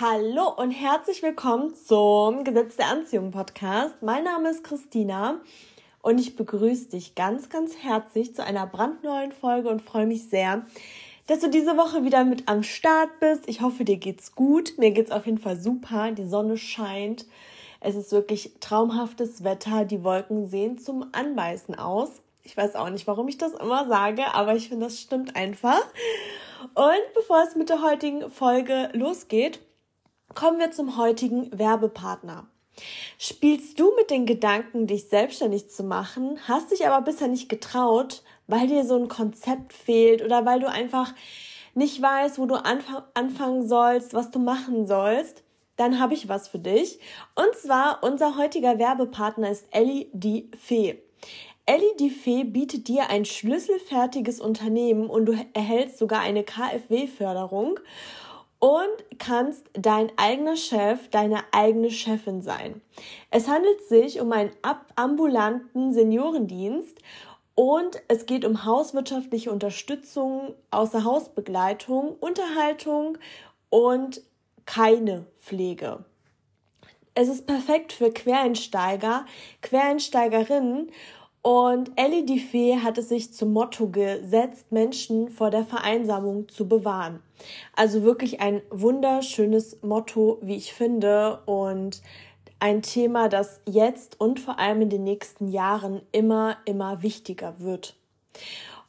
Hallo und herzlich willkommen zum Gesetz der Anziehung Podcast. Mein Name ist Christina und ich begrüße dich ganz, ganz herzlich zu einer brandneuen Folge und freue mich sehr, dass du diese Woche wieder mit am Start bist. Ich hoffe, dir geht's gut. Mir geht's auf jeden Fall super. Die Sonne scheint. Es ist wirklich traumhaftes Wetter. Die Wolken sehen zum Anbeißen aus. Ich weiß auch nicht, warum ich das immer sage, aber ich finde, das stimmt einfach. Und bevor es mit der heutigen Folge losgeht, Kommen wir zum heutigen Werbepartner. Spielst du mit den Gedanken, dich selbstständig zu machen, hast dich aber bisher nicht getraut, weil dir so ein Konzept fehlt oder weil du einfach nicht weißt, wo du anf anfangen sollst, was du machen sollst, dann habe ich was für dich. Und zwar unser heutiger Werbepartner ist Ellie die Fee. Ellie die Fee bietet dir ein schlüsselfertiges Unternehmen und du erhältst sogar eine KfW-Förderung und kannst dein eigener Chef, deine eigene Chefin sein. Es handelt sich um einen ambulanten Seniorendienst und es geht um hauswirtschaftliche Unterstützung, Außerhausbegleitung, Unterhaltung und keine Pflege. Es ist perfekt für Quereinsteiger, Quereinsteigerinnen und Ellie die Fee hat es sich zum Motto gesetzt, Menschen vor der Vereinsamung zu bewahren. Also wirklich ein wunderschönes Motto, wie ich finde, und ein Thema, das jetzt und vor allem in den nächsten Jahren immer, immer wichtiger wird.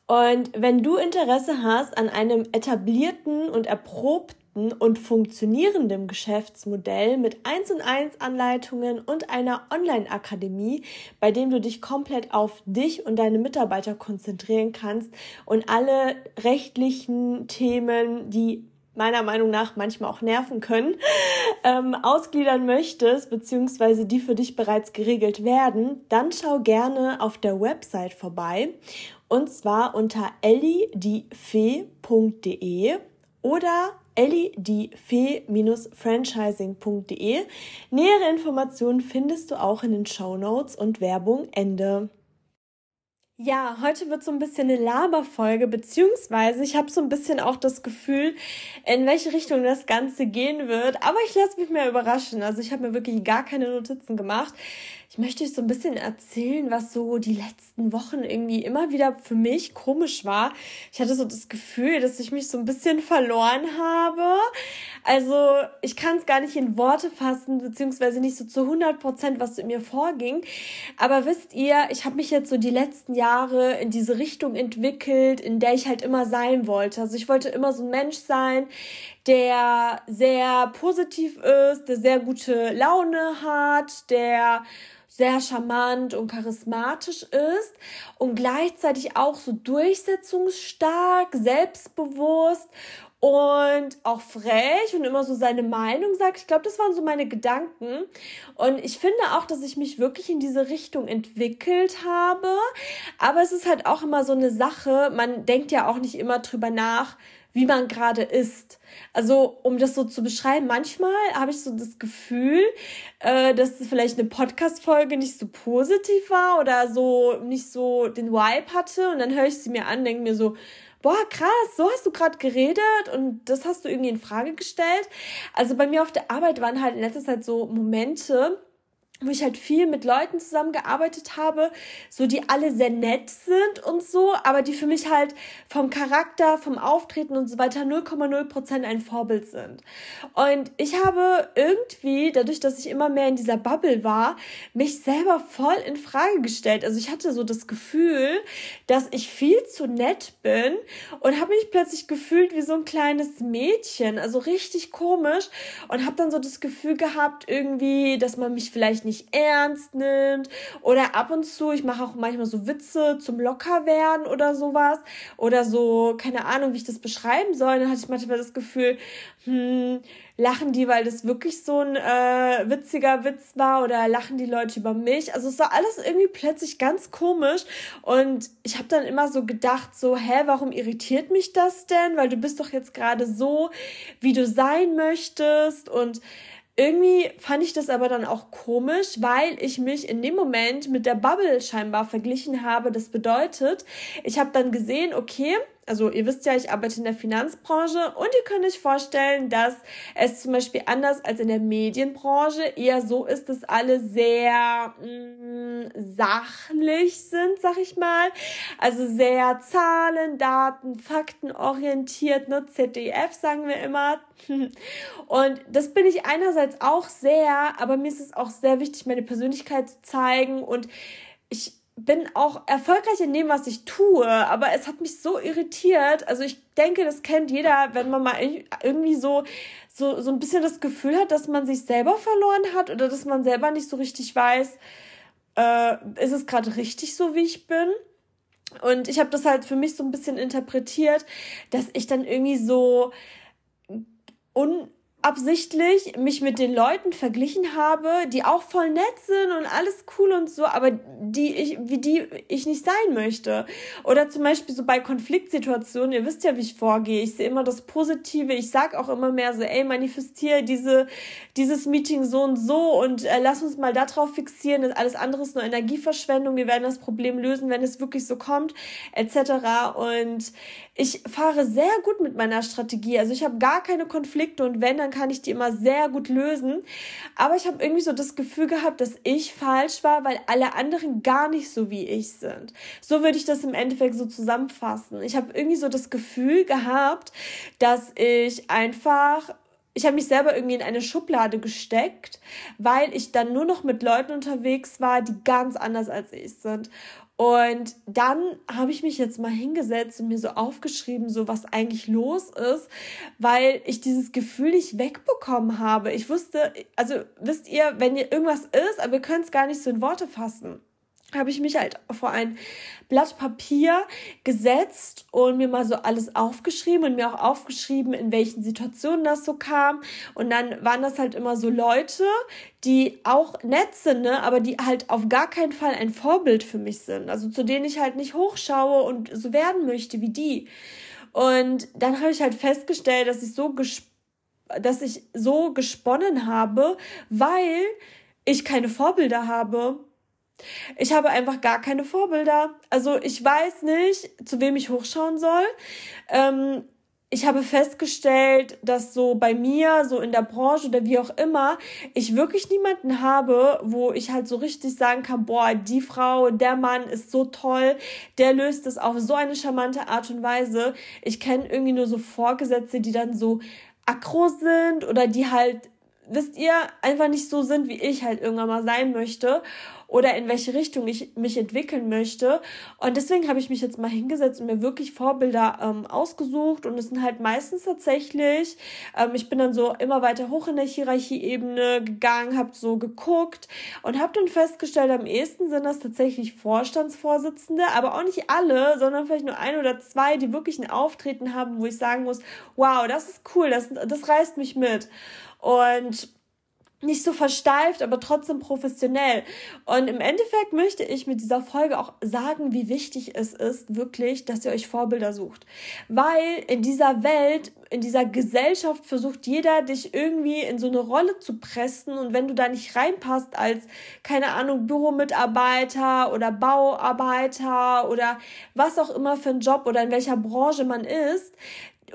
Und wenn du Interesse hast an einem etablierten und erprobten guten und funktionierendem Geschäftsmodell mit 1 und 1 Anleitungen und einer Online-Akademie, bei dem du dich komplett auf dich und deine Mitarbeiter konzentrieren kannst und alle rechtlichen Themen, die meiner Meinung nach manchmal auch nerven können, ähm, ausgliedern möchtest, beziehungsweise die für dich bereits geregelt werden, dann schau gerne auf der Website vorbei. Und zwar unter elliediefee.de oder elliediefee-franchising.de. Nähere Informationen findest du auch in den Show Notes und Werbung Ende. Ja, heute wird so ein bisschen eine Laberfolge, beziehungsweise ich habe so ein bisschen auch das Gefühl, in welche Richtung das Ganze gehen wird. Aber ich lasse mich mal überraschen. Also ich habe mir wirklich gar keine Notizen gemacht. Ich möchte euch so ein bisschen erzählen, was so die letzten Wochen irgendwie immer wieder für mich komisch war. Ich hatte so das Gefühl, dass ich mich so ein bisschen verloren habe. Also ich kann es gar nicht in Worte fassen, beziehungsweise nicht so zu 100 Prozent, was in mir vorging. Aber wisst ihr, ich habe mich jetzt so die letzten Jahre in diese Richtung entwickelt, in der ich halt immer sein wollte. Also ich wollte immer so ein Mensch sein, der sehr positiv ist, der sehr gute Laune hat, der sehr charmant und charismatisch ist und gleichzeitig auch so durchsetzungsstark, selbstbewusst und auch frech und immer so seine Meinung sagt. Ich glaube, das waren so meine Gedanken. Und ich finde auch, dass ich mich wirklich in diese Richtung entwickelt habe. Aber es ist halt auch immer so eine Sache. Man denkt ja auch nicht immer drüber nach, wie man gerade ist. Also, um das so zu beschreiben, manchmal habe ich so das Gefühl, äh, dass vielleicht eine Podcast-Folge nicht so positiv war oder so nicht so den Vibe hatte. Und dann höre ich sie mir an, denke mir so, boah, krass, so hast du gerade geredet und das hast du irgendwie in Frage gestellt. Also bei mir auf der Arbeit waren halt in letzter Zeit so Momente, wo ich halt viel mit Leuten zusammengearbeitet habe, so die alle sehr nett sind und so, aber die für mich halt vom Charakter, vom Auftreten und so weiter 0,0 Prozent ein Vorbild sind. Und ich habe irgendwie, dadurch, dass ich immer mehr in dieser Bubble war, mich selber voll in Frage gestellt. Also ich hatte so das Gefühl, dass ich viel zu nett bin und habe mich plötzlich gefühlt wie so ein kleines Mädchen, also richtig komisch und habe dann so das Gefühl gehabt irgendwie, dass man mich vielleicht nicht ernst nimmt oder ab und zu, ich mache auch manchmal so Witze zum Lockerwerden oder sowas oder so, keine Ahnung, wie ich das beschreiben soll. Dann hatte ich manchmal das Gefühl, hm, lachen die, weil das wirklich so ein äh, witziger Witz war oder lachen die Leute über mich. Also es war alles irgendwie plötzlich ganz komisch und ich habe dann immer so gedacht, so, hä, warum irritiert mich das denn? Weil du bist doch jetzt gerade so, wie du sein möchtest und irgendwie fand ich das aber dann auch komisch, weil ich mich in dem Moment mit der Bubble scheinbar verglichen habe. Das bedeutet, ich habe dann gesehen, okay, also ihr wisst ja, ich arbeite in der Finanzbranche und ihr könnt euch vorstellen, dass es zum Beispiel anders als in der Medienbranche eher so ist, dass alle sehr mh, mm, sachlich sind, sag ich mal. Also sehr Zahlen, Daten, Fakten orientiert, ne? ZDF sagen wir immer. Und das bin ich einerseits auch sehr, aber mir ist es auch sehr wichtig, meine Persönlichkeit zu zeigen und ich bin auch erfolgreich in dem, was ich tue, aber es hat mich so irritiert. Also ich denke, das kennt jeder, wenn man mal irgendwie so, so, so ein bisschen das Gefühl hat, dass man sich selber verloren hat oder dass man selber nicht so richtig weiß, äh, ist es gerade richtig so, wie ich bin. Und ich habe das halt für mich so ein bisschen interpretiert, dass ich dann irgendwie so un absichtlich mich mit den Leuten verglichen habe, die auch voll nett sind und alles cool und so, aber die ich, wie die ich nicht sein möchte. Oder zum Beispiel so bei Konfliktsituationen, ihr wisst ja, wie ich vorgehe. Ich sehe immer das Positive. Ich sag auch immer mehr so, ey, manifestiere diese, dieses Meeting so und so und äh, lass uns mal darauf fixieren. Das alles andere ist nur Energieverschwendung. Wir werden das Problem lösen, wenn es wirklich so kommt, etc. Und ich fahre sehr gut mit meiner Strategie. Also ich habe gar keine Konflikte und wenn, dann kann ich die immer sehr gut lösen. Aber ich habe irgendwie so das Gefühl gehabt, dass ich falsch war, weil alle anderen gar nicht so wie ich sind. So würde ich das im Endeffekt so zusammenfassen. Ich habe irgendwie so das Gefühl gehabt, dass ich einfach ich habe mich selber irgendwie in eine Schublade gesteckt, weil ich dann nur noch mit Leuten unterwegs war, die ganz anders als ich sind. Und dann habe ich mich jetzt mal hingesetzt und mir so aufgeschrieben, so was eigentlich los ist, weil ich dieses Gefühl nicht wegbekommen habe. Ich wusste, also wisst ihr, wenn ihr irgendwas ist, aber ihr könnt es gar nicht so in Worte fassen habe ich mich halt vor ein Blatt Papier gesetzt und mir mal so alles aufgeschrieben und mir auch aufgeschrieben, in welchen Situationen das so kam. Und dann waren das halt immer so Leute, die auch nett sind, ne, aber die halt auf gar keinen Fall ein Vorbild für mich sind. Also zu denen ich halt nicht hochschaue und so werden möchte wie die. Und dann habe ich halt festgestellt, dass ich so dass ich so gesponnen habe, weil ich keine Vorbilder habe ich habe einfach gar keine Vorbilder. Also ich weiß nicht, zu wem ich hochschauen soll. Ähm, ich habe festgestellt, dass so bei mir, so in der Branche oder wie auch immer, ich wirklich niemanden habe, wo ich halt so richtig sagen kann, boah, die Frau, der Mann ist so toll, der löst es auf so eine charmante Art und Weise. Ich kenne irgendwie nur so Vorgesetzte, die dann so aggro sind oder die halt, wisst ihr, einfach nicht so sind, wie ich halt irgendwann mal sein möchte oder in welche Richtung ich mich entwickeln möchte. Und deswegen habe ich mich jetzt mal hingesetzt und mir wirklich Vorbilder ähm, ausgesucht. Und es sind halt meistens tatsächlich, ähm, ich bin dann so immer weiter hoch in der Hierarchieebene gegangen, habe so geguckt und habe dann festgestellt, am ehesten sind das tatsächlich Vorstandsvorsitzende, aber auch nicht alle, sondern vielleicht nur ein oder zwei, die wirklich ein Auftreten haben, wo ich sagen muss, wow, das ist cool, das, das reißt mich mit. Und nicht so versteift, aber trotzdem professionell. Und im Endeffekt möchte ich mit dieser Folge auch sagen, wie wichtig es ist, wirklich, dass ihr euch Vorbilder sucht. Weil in dieser Welt, in dieser Gesellschaft versucht jeder, dich irgendwie in so eine Rolle zu pressen. Und wenn du da nicht reinpasst als, keine Ahnung, Büromitarbeiter oder Bauarbeiter oder was auch immer für ein Job oder in welcher Branche man ist,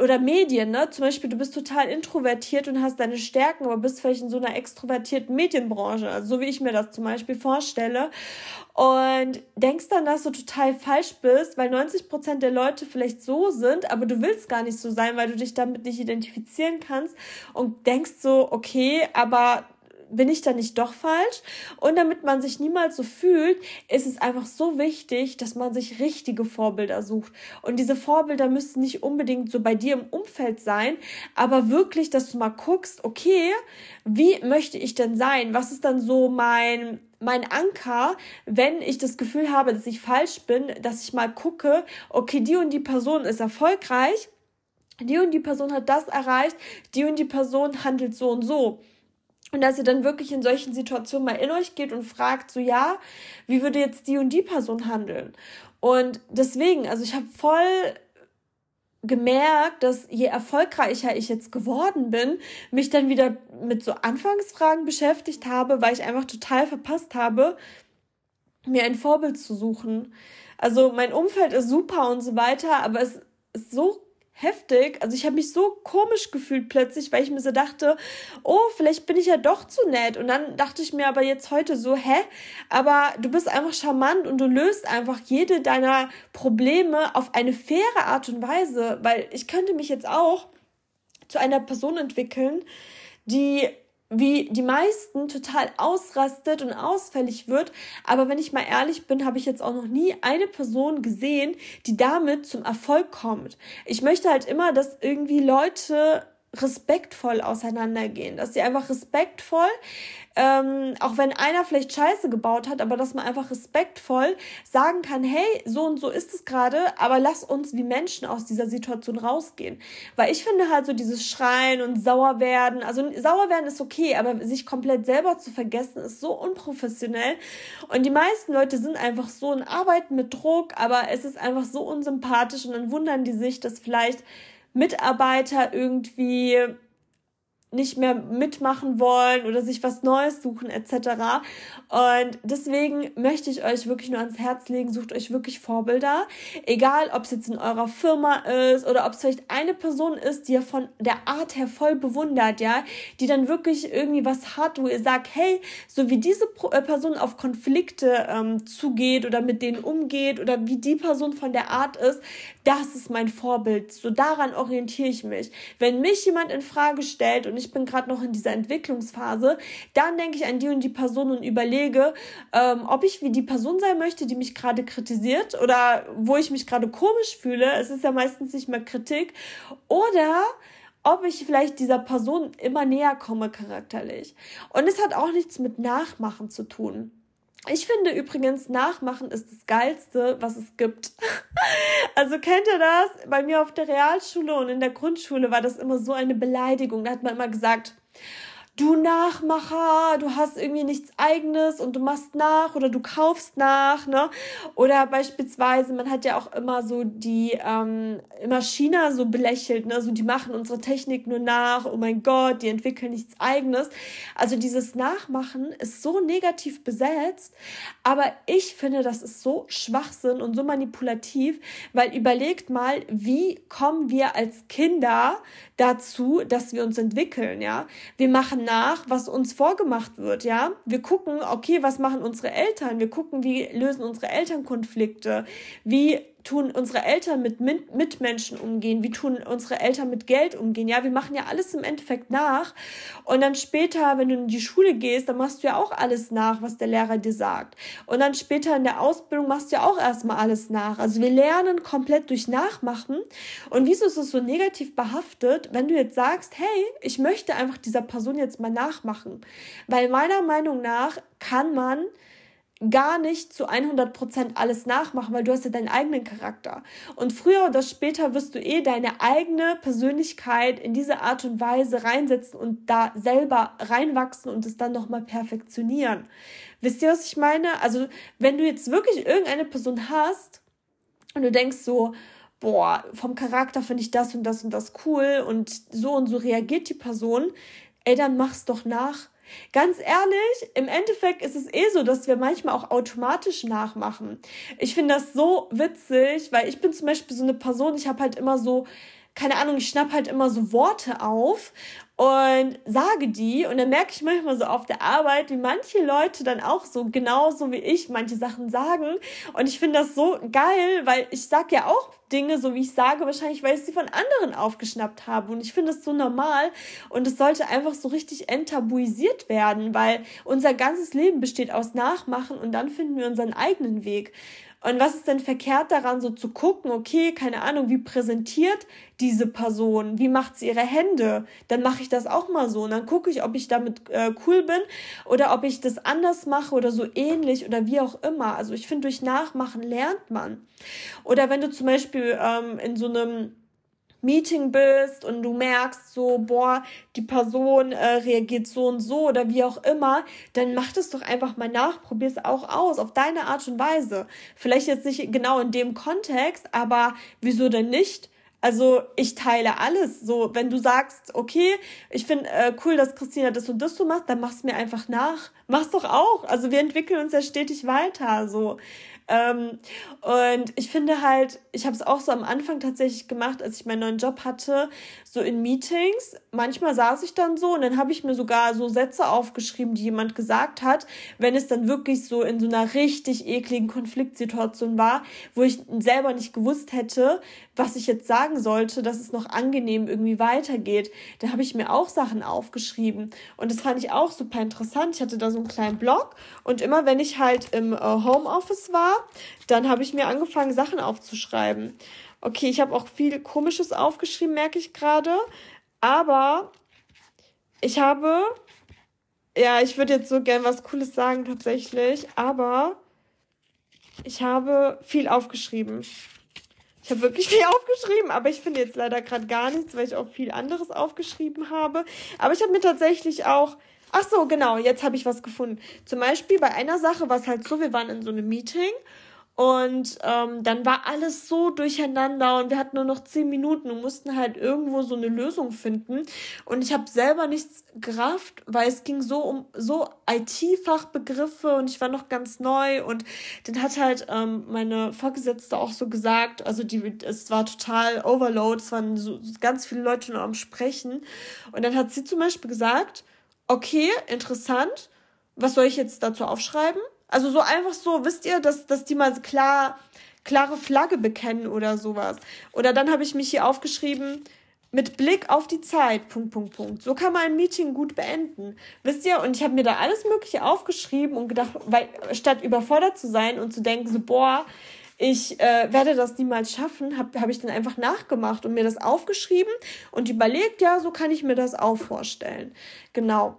oder Medien, ne? Zum Beispiel, du bist total introvertiert und hast deine Stärken, aber bist vielleicht in so einer extrovertierten Medienbranche, also so wie ich mir das zum Beispiel vorstelle. Und denkst dann, dass du total falsch bist, weil 90 Prozent der Leute vielleicht so sind, aber du willst gar nicht so sein, weil du dich damit nicht identifizieren kannst und denkst so, okay, aber bin ich da nicht doch falsch? Und damit man sich niemals so fühlt, ist es einfach so wichtig, dass man sich richtige Vorbilder sucht. Und diese Vorbilder müssen nicht unbedingt so bei dir im Umfeld sein, aber wirklich, dass du mal guckst, okay, wie möchte ich denn sein? Was ist dann so mein mein Anker, wenn ich das Gefühl habe, dass ich falsch bin, dass ich mal gucke, okay, die und die Person ist erfolgreich, die und die Person hat das erreicht, die und die Person handelt so und so. Und dass ihr dann wirklich in solchen Situationen mal in euch geht und fragt, so ja, wie würde jetzt die und die Person handeln? Und deswegen, also ich habe voll gemerkt, dass je erfolgreicher ich jetzt geworden bin, mich dann wieder mit so Anfangsfragen beschäftigt habe, weil ich einfach total verpasst habe, mir ein Vorbild zu suchen. Also mein Umfeld ist super und so weiter, aber es ist so heftig. Also ich habe mich so komisch gefühlt plötzlich, weil ich mir so dachte, oh, vielleicht bin ich ja doch zu nett. Und dann dachte ich mir aber jetzt heute so, hä? Aber du bist einfach charmant und du löst einfach jede deiner Probleme auf eine faire Art und Weise, weil ich könnte mich jetzt auch zu einer Person entwickeln, die wie die meisten total ausrastet und ausfällig wird. Aber wenn ich mal ehrlich bin, habe ich jetzt auch noch nie eine Person gesehen, die damit zum Erfolg kommt. Ich möchte halt immer, dass irgendwie Leute respektvoll auseinandergehen, dass sie einfach respektvoll ähm, auch wenn einer vielleicht Scheiße gebaut hat, aber dass man einfach respektvoll sagen kann, hey, so und so ist es gerade, aber lass uns wie Menschen aus dieser Situation rausgehen. Weil ich finde halt so dieses Schreien und sauer werden, also sauer werden ist okay, aber sich komplett selber zu vergessen ist so unprofessionell. Und die meisten Leute sind einfach so in Arbeiten mit Druck, aber es ist einfach so unsympathisch und dann wundern die sich, dass vielleicht Mitarbeiter irgendwie nicht mehr mitmachen wollen oder sich was Neues suchen etc. Und deswegen möchte ich euch wirklich nur ans Herz legen, sucht euch wirklich Vorbilder, egal ob es jetzt in eurer Firma ist oder ob es vielleicht eine Person ist, die ihr von der Art her voll bewundert, ja, die dann wirklich irgendwie was hat, wo ihr sagt, hey, so wie diese äh, Person auf Konflikte ähm, zugeht oder mit denen umgeht oder wie die Person von der Art ist, das ist mein Vorbild. So daran orientiere ich mich. Wenn mich jemand in Frage stellt und ich bin gerade noch in dieser Entwicklungsphase, dann denke ich an die und die Person und überlege, ähm, ob ich wie die Person sein möchte, die mich gerade kritisiert oder wo ich mich gerade komisch fühle. Es ist ja meistens nicht mehr Kritik. Oder ob ich vielleicht dieser Person immer näher komme charakterlich. Und es hat auch nichts mit Nachmachen zu tun. Ich finde übrigens, Nachmachen ist das Geilste, was es gibt. also kennt ihr das? Bei mir auf der Realschule und in der Grundschule war das immer so eine Beleidigung. Da hat man immer gesagt, du Nachmacher, du hast irgendwie nichts eigenes und du machst nach oder du kaufst nach, ne? Oder beispielsweise, man hat ja auch immer so die, ähm, immer China so belächelt, ne? So, die machen unsere Technik nur nach, oh mein Gott, die entwickeln nichts eigenes. Also dieses Nachmachen ist so negativ besetzt, aber ich finde, das ist so Schwachsinn und so manipulativ, weil überlegt mal, wie kommen wir als Kinder dazu, dass wir uns entwickeln, ja? Wir machen nach, was uns vorgemacht wird, ja. Wir gucken, okay, was machen unsere Eltern? Wir gucken, wie lösen unsere Eltern Konflikte? Wie tun unsere Eltern mit Mitmenschen umgehen? Wie tun unsere Eltern mit Geld umgehen? Ja, wir machen ja alles im Endeffekt nach. Und dann später, wenn du in die Schule gehst, dann machst du ja auch alles nach, was der Lehrer dir sagt. Und dann später in der Ausbildung machst du ja auch erstmal alles nach. Also wir lernen komplett durch Nachmachen. Und wieso ist es so negativ behaftet, wenn du jetzt sagst, hey, ich möchte einfach dieser Person jetzt mal nachmachen? Weil meiner Meinung nach kann man gar nicht zu 100% alles nachmachen, weil du hast ja deinen eigenen Charakter. Und früher oder später wirst du eh deine eigene Persönlichkeit in diese Art und Weise reinsetzen und da selber reinwachsen und es dann nochmal perfektionieren. Wisst ihr, was ich meine? Also, wenn du jetzt wirklich irgendeine Person hast und du denkst so, boah, vom Charakter finde ich das und das und das cool und so und so reagiert die Person, ey, dann mach's doch nach Ganz ehrlich, im Endeffekt ist es eh so, dass wir manchmal auch automatisch nachmachen. Ich finde das so witzig, weil ich bin zum Beispiel so eine Person, ich habe halt immer so, keine Ahnung, ich schnapp halt immer so Worte auf und sage die und dann merke ich manchmal so auf der Arbeit, wie manche Leute dann auch so genauso wie ich manche Sachen sagen. Und ich finde das so geil, weil ich sage ja auch Dinge so wie ich sage, wahrscheinlich weil ich sie von anderen aufgeschnappt habe. Und ich finde das so normal. Und es sollte einfach so richtig enttabuisiert werden, weil unser ganzes Leben besteht aus Nachmachen und dann finden wir unseren eigenen Weg. Und was ist denn verkehrt daran, so zu gucken, okay, keine Ahnung, wie präsentiert diese Person, wie macht sie ihre Hände? Dann mache ich das auch mal so und dann gucke ich, ob ich damit äh, cool bin oder ob ich das anders mache oder so ähnlich oder wie auch immer. Also ich finde, durch Nachmachen lernt man. Oder wenn du zum Beispiel ähm, in so einem Meeting bist und du merkst so, boah, die Person äh, reagiert so und so oder wie auch immer, dann mach das doch einfach mal nach, probier es auch aus, auf deine Art und Weise. Vielleicht jetzt nicht genau in dem Kontext, aber wieso denn nicht? Also ich teile alles. So, wenn du sagst, okay, ich finde äh, cool, dass Christina das und das so macht, dann mach's mir einfach nach. Mach's doch auch. Also wir entwickeln uns ja stetig weiter. So, Ähm, und ich finde halt, ich habe es auch so am Anfang tatsächlich gemacht, als ich meinen neuen Job hatte, so in Meetings. Manchmal saß ich dann so und dann habe ich mir sogar so Sätze aufgeschrieben, die jemand gesagt hat, wenn es dann wirklich so in so einer richtig ekligen Konfliktsituation war, wo ich selber nicht gewusst hätte, was ich jetzt sagen sollte, dass es noch angenehm irgendwie weitergeht. Da habe ich mir auch Sachen aufgeschrieben und das fand ich auch super interessant. Ich hatte da so einen kleinen Blog und immer wenn ich halt im äh, Homeoffice war, dann habe ich mir angefangen, Sachen aufzuschreiben. Okay, ich habe auch viel Komisches aufgeschrieben, merke ich gerade. Aber ich habe, ja, ich würde jetzt so gern was Cooles sagen tatsächlich, aber ich habe viel aufgeschrieben. Ich habe wirklich viel aufgeschrieben, aber ich finde jetzt leider gerade gar nichts, weil ich auch viel anderes aufgeschrieben habe. Aber ich habe mir tatsächlich auch Ach so, genau, jetzt habe ich was gefunden. Zum Beispiel bei einer Sache war es halt so, wir waren in so einem Meeting und ähm, dann war alles so durcheinander und wir hatten nur noch zehn Minuten und mussten halt irgendwo so eine Lösung finden. Und ich habe selber nichts gerafft, weil es ging so um so IT-Fachbegriffe und ich war noch ganz neu. Und dann hat halt ähm, meine Vorgesetzte auch so gesagt, also die, es war total Overload, es waren so ganz viele Leute nur am Sprechen. Und dann hat sie zum Beispiel gesagt, okay, interessant, was soll ich jetzt dazu aufschreiben? Also so einfach so, wisst ihr, dass, dass die mal klar, klare Flagge bekennen oder sowas. Oder dann habe ich mich hier aufgeschrieben, mit Blick auf die Zeit, Punkt, Punkt, Punkt. So kann man ein Meeting gut beenden. Wisst ihr? Und ich habe mir da alles Mögliche aufgeschrieben und gedacht, weil statt überfordert zu sein und zu denken, so, boah, ich äh, werde das niemals schaffen, habe hab ich dann einfach nachgemacht und mir das aufgeschrieben und überlegt, ja, so kann ich mir das auch vorstellen. Genau.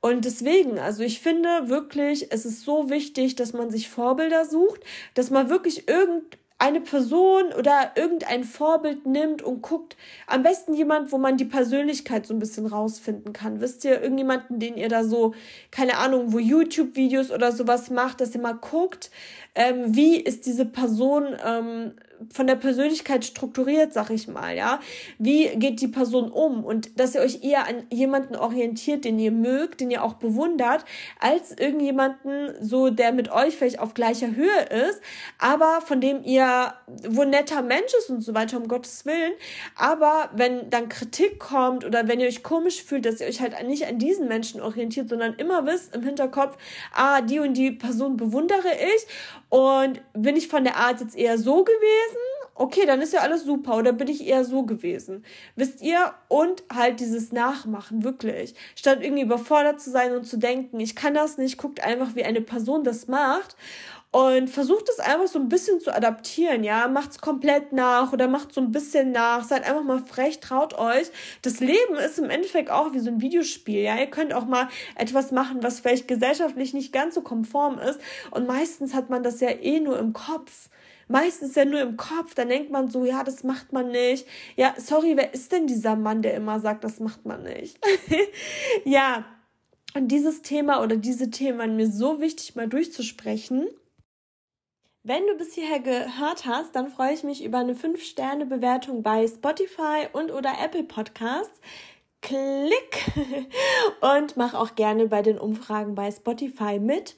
Und deswegen, also ich finde wirklich, es ist so wichtig, dass man sich Vorbilder sucht, dass man wirklich irgend eine Person oder irgendein Vorbild nimmt und guckt, am besten jemand, wo man die Persönlichkeit so ein bisschen rausfinden kann. Wisst ihr, irgendjemanden, den ihr da so, keine Ahnung, wo YouTube-Videos oder sowas macht, dass ihr mal guckt, ähm, wie ist diese Person ähm, von der Persönlichkeit strukturiert, sag ich mal, ja. Wie geht die Person um? Und dass ihr euch eher an jemanden orientiert, den ihr mögt, den ihr auch bewundert, als irgendjemanden, so der mit euch vielleicht auf gleicher Höhe ist, aber von dem ihr, wo netter Mensch ist und so weiter, um Gottes Willen. Aber wenn dann Kritik kommt oder wenn ihr euch komisch fühlt, dass ihr euch halt nicht an diesen Menschen orientiert, sondern immer wisst im Hinterkopf, ah, die und die Person bewundere ich und bin ich von der Art jetzt eher so gewesen? Okay, dann ist ja alles super. Oder bin ich eher so gewesen? Wisst ihr? Und halt dieses Nachmachen, wirklich. Statt irgendwie überfordert zu sein und zu denken, ich kann das nicht, guckt einfach, wie eine Person das macht. Und versucht es einfach so ein bisschen zu adaptieren, ja. Macht's komplett nach oder macht so ein bisschen nach. Seid einfach mal frech, traut euch. Das Leben ist im Endeffekt auch wie so ein Videospiel, ja. Ihr könnt auch mal etwas machen, was vielleicht gesellschaftlich nicht ganz so konform ist. Und meistens hat man das ja eh nur im Kopf meistens ja nur im Kopf. Dann denkt man so, ja, das macht man nicht. Ja, sorry, wer ist denn dieser Mann, der immer sagt, das macht man nicht? ja, und dieses Thema oder diese Themen waren mir so wichtig, mal durchzusprechen. Wenn du bis hierher gehört hast, dann freue ich mich über eine 5-Sterne-Bewertung bei Spotify und oder Apple Podcasts. Klick und mach auch gerne bei den Umfragen bei Spotify mit.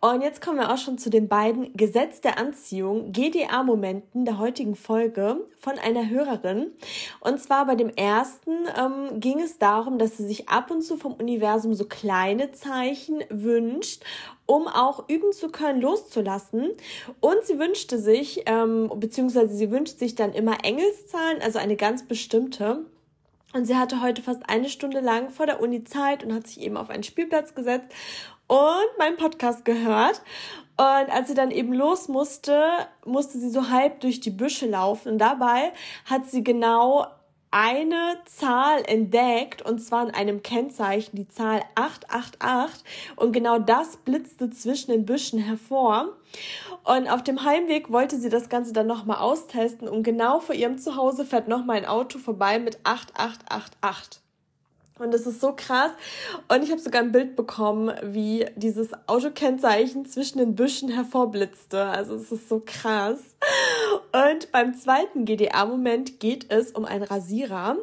Und jetzt kommen wir auch schon zu den beiden Gesetz der Anziehung, GDA-Momenten der heutigen Folge von einer Hörerin. Und zwar bei dem ersten ähm, ging es darum, dass sie sich ab und zu vom Universum so kleine Zeichen wünscht, um auch üben zu können, loszulassen. Und sie wünschte sich, ähm, beziehungsweise sie wünscht sich dann immer Engelszahlen, also eine ganz bestimmte. Und sie hatte heute fast eine Stunde lang vor der Uni Zeit und hat sich eben auf einen Spielplatz gesetzt und meinen Podcast gehört. Und als sie dann eben los musste, musste sie so halb durch die Büsche laufen. Und dabei hat sie genau eine Zahl entdeckt und zwar in einem Kennzeichen, die Zahl 888 und genau das blitzte zwischen den Büschen hervor. Und auf dem Heimweg wollte sie das Ganze dann nochmal austesten und genau vor ihrem Zuhause fährt nochmal ein Auto vorbei mit 8888. Und das ist so krass. Und ich habe sogar ein Bild bekommen, wie dieses Autokennzeichen zwischen den Büschen hervorblitzte. Also es ist so krass. Und beim zweiten GDA-Moment geht es um einen Rasierer.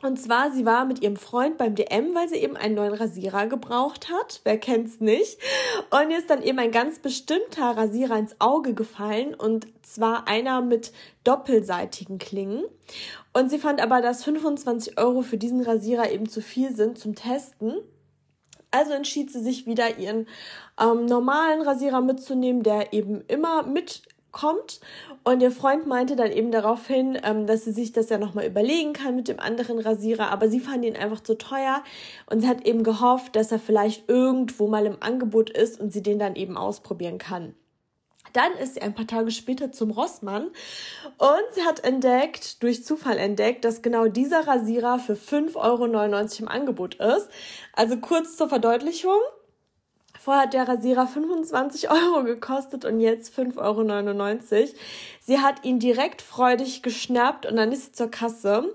Und zwar, sie war mit ihrem Freund beim DM, weil sie eben einen neuen Rasierer gebraucht hat. Wer kennt's nicht? Und ihr ist dann eben ein ganz bestimmter Rasierer ins Auge gefallen und zwar einer mit doppelseitigen Klingen. Und sie fand aber, dass 25 Euro für diesen Rasierer eben zu viel sind zum Testen. Also entschied sie sich wieder, ihren ähm, normalen Rasierer mitzunehmen, der eben immer mit kommt. Und ihr Freund meinte dann eben daraufhin, ähm, dass sie sich das ja nochmal überlegen kann mit dem anderen Rasierer, aber sie fand ihn einfach zu teuer und sie hat eben gehofft, dass er vielleicht irgendwo mal im Angebot ist und sie den dann eben ausprobieren kann. Dann ist sie ein paar Tage später zum Rossmann und sie hat entdeckt, durch Zufall entdeckt, dass genau dieser Rasierer für 5,99 Euro im Angebot ist. Also kurz zur Verdeutlichung. Vorher hat der Rasierer 25 Euro gekostet und jetzt 5,99 Euro. Sie hat ihn direkt freudig geschnappt und dann ist sie zur Kasse.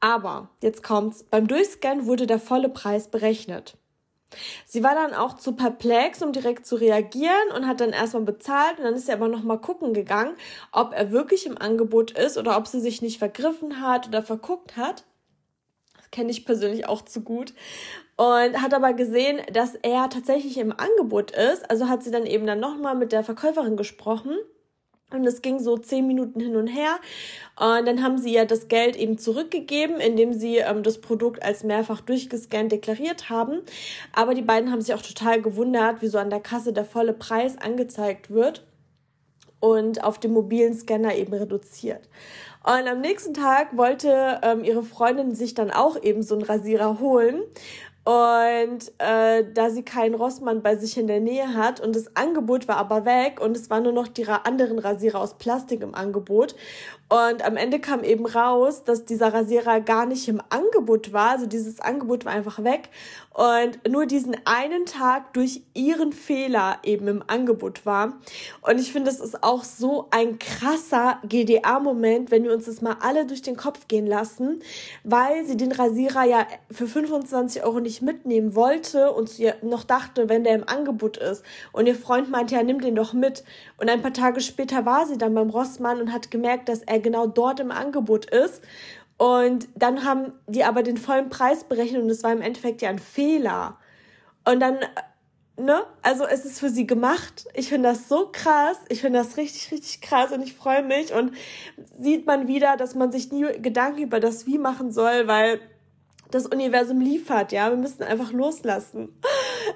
Aber, jetzt kommt's, beim Durchscannen wurde der volle Preis berechnet. Sie war dann auch zu perplex, um direkt zu reagieren und hat dann erstmal bezahlt und dann ist sie aber nochmal gucken gegangen, ob er wirklich im Angebot ist oder ob sie sich nicht vergriffen hat oder verguckt hat. Das kenne ich persönlich auch zu gut und hat aber gesehen, dass er tatsächlich im Angebot ist. Also hat sie dann eben dann nochmal mit der Verkäuferin gesprochen. Und es ging so zehn Minuten hin und her. Und dann haben sie ja das Geld eben zurückgegeben, indem sie ähm, das Produkt als mehrfach durchgescannt deklariert haben. Aber die beiden haben sich auch total gewundert, wieso an der Kasse der volle Preis angezeigt wird und auf dem mobilen Scanner eben reduziert. Und am nächsten Tag wollte ähm, ihre Freundin sich dann auch eben so einen Rasierer holen. Und äh, da sie keinen Rossmann bei sich in der Nähe hat und das Angebot war aber weg und es waren nur noch die anderen Rasierer aus Plastik im Angebot. Und am Ende kam eben raus, dass dieser Rasierer gar nicht im Angebot war. Also dieses Angebot war einfach weg und nur diesen einen Tag durch ihren Fehler eben im Angebot war. Und ich finde, es ist auch so ein krasser GDA-Moment, wenn wir uns das mal alle durch den Kopf gehen lassen, weil sie den Rasierer ja für 25 Euro nicht mitnehmen wollte und sie noch dachte, wenn der im Angebot ist. Und ihr Freund meinte, ja, nimm den doch mit. Und ein paar Tage später war sie dann beim Rossmann und hat gemerkt, dass er genau dort im Angebot ist. Und dann haben die aber den vollen Preis berechnet und es war im Endeffekt ja ein Fehler. Und dann, ne, also es ist für sie gemacht. Ich finde das so krass. Ich finde das richtig, richtig krass und ich freue mich. Und sieht man wieder, dass man sich nie Gedanken über das Wie machen soll, weil das Universum liefert, ja. Wir müssen einfach loslassen.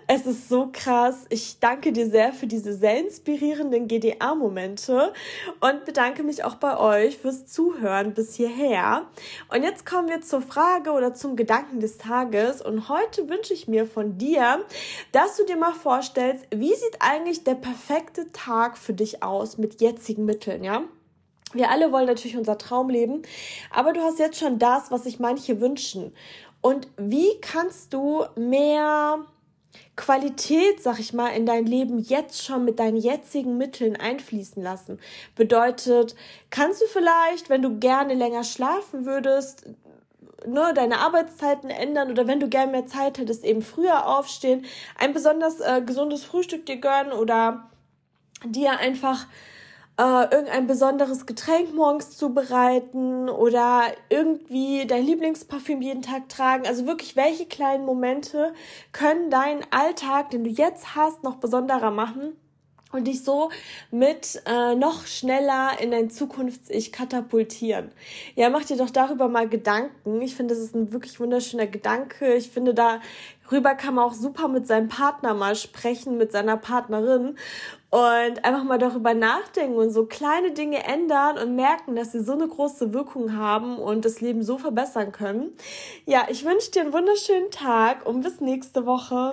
Es ist so krass. Ich danke dir sehr für diese sehr inspirierenden GDA-Momente und bedanke mich auch bei euch fürs Zuhören bis hierher. Und jetzt kommen wir zur Frage oder zum Gedanken des Tages. Und heute wünsche ich mir von dir, dass du dir mal vorstellst, wie sieht eigentlich der perfekte Tag für dich aus mit jetzigen Mitteln, ja? Wir alle wollen natürlich unser Traum leben, aber du hast jetzt schon das, was sich manche wünschen. Und wie kannst du mehr Qualität, sag ich mal, in dein Leben jetzt schon mit deinen jetzigen Mitteln einfließen lassen? Bedeutet, kannst du vielleicht, wenn du gerne länger schlafen würdest, ne, deine Arbeitszeiten ändern oder wenn du gerne mehr Zeit hättest, eben früher aufstehen, ein besonders äh, gesundes Frühstück dir gönnen oder dir einfach äh, irgendein besonderes Getränk morgens zubereiten oder irgendwie dein Lieblingsparfüm jeden Tag tragen. Also wirklich, welche kleinen Momente können deinen Alltag, den du jetzt hast, noch besonderer machen? und dich so mit äh, noch schneller in dein Zukunfts-Ich katapultieren. Ja, mach dir doch darüber mal Gedanken. Ich finde, das ist ein wirklich wunderschöner Gedanke. Ich finde, darüber kann man auch super mit seinem Partner mal sprechen, mit seiner Partnerin und einfach mal darüber nachdenken und so kleine Dinge ändern und merken, dass sie so eine große Wirkung haben und das Leben so verbessern können. Ja, ich wünsche dir einen wunderschönen Tag und bis nächste Woche.